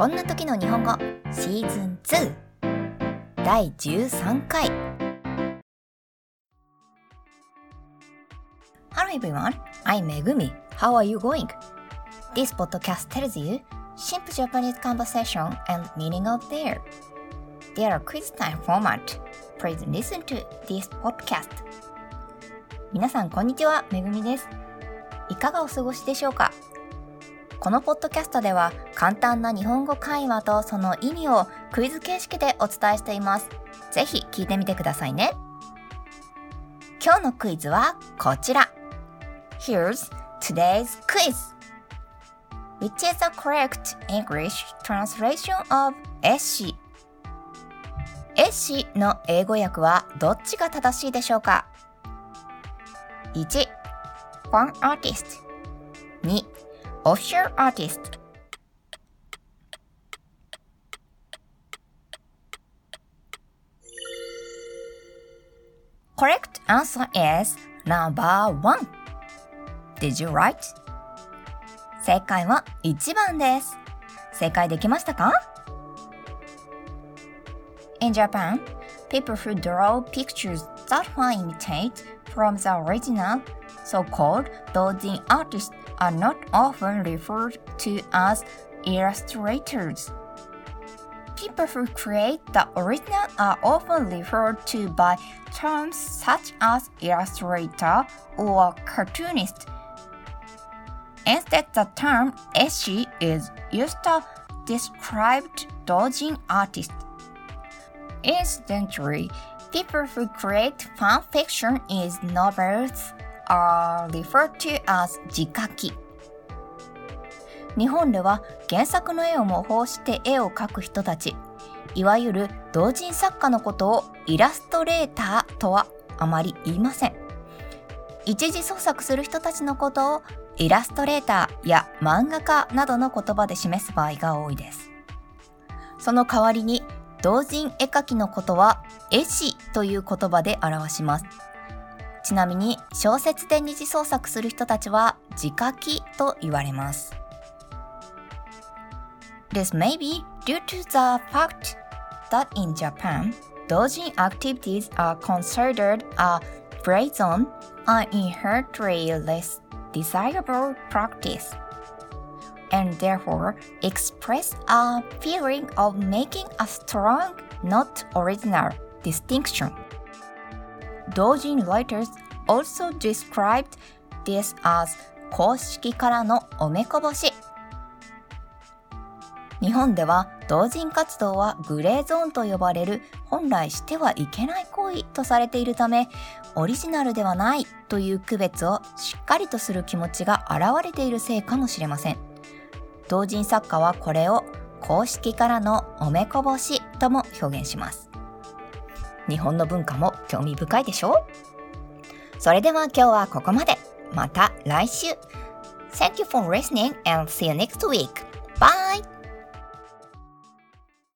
こんな時の日本語シーズン2第13回 Hello everyone, I'm Megumi. How are you going? This podcast tells you simple Japanese conversation and meaning of there. There are quiz time format. Please listen to this podcast. 皆さんこんにちは、めぐみです。いかがお過ごしでしょうかこのポッドキャストでは簡単な日本語会話とその意味をクイズ形式でお伝えしています。ぜひ聞いてみてくださいね。今日のクイズはこちら。Here's today's quiz. Which is the correct English translation of 絵師絵師の英語訳はどっちが正しいでしょうか？1. ファンアーティスト 2. オフィシャルアーティスト Correct answer is number one. Did you write? 正解は1番です。正解できましたか In Japan, people who draw pictures that one imitate from the original, so-called doujin artists, are not often referred to as illustrators. People who create the original are often referred to by terms such as illustrator or cartoonist. Instead, the term eshi is used to describe doujin artists. Incidentally, people who create fan fiction in novels are referred to as 字書き。日本では原作の絵を模倣して絵を描く人たち、いわゆる同人作家のことをイラストレーターとはあまり言いません。一次創作する人たちのことをイラストレーターや漫画家などの言葉で示す場合が多いです。その代わりに同人絵描きのことは絵師という言葉で表します。ちなみに小説で二次創作する人たちは字書きと言われます。This may be due to the fact that in Japan, doujin activities are considered a brazen and inherently less desirable practice. and therefore express a feeling of making a strong, not original distinction. Dojin writers also described this as 公式からのおめこぼし。日本では同人活動はグレーゾーンと呼ばれる本来してはいけない行為とされているためオリジナルではないという区別をしっかりとする気持ちが現れているせいかもしれません。同人作家はこれを公式からのおめこぼしとも表現します。日本の文化も興味深いでしょそれでは今日はここまで。また来週。Thank you for listening and see you next week.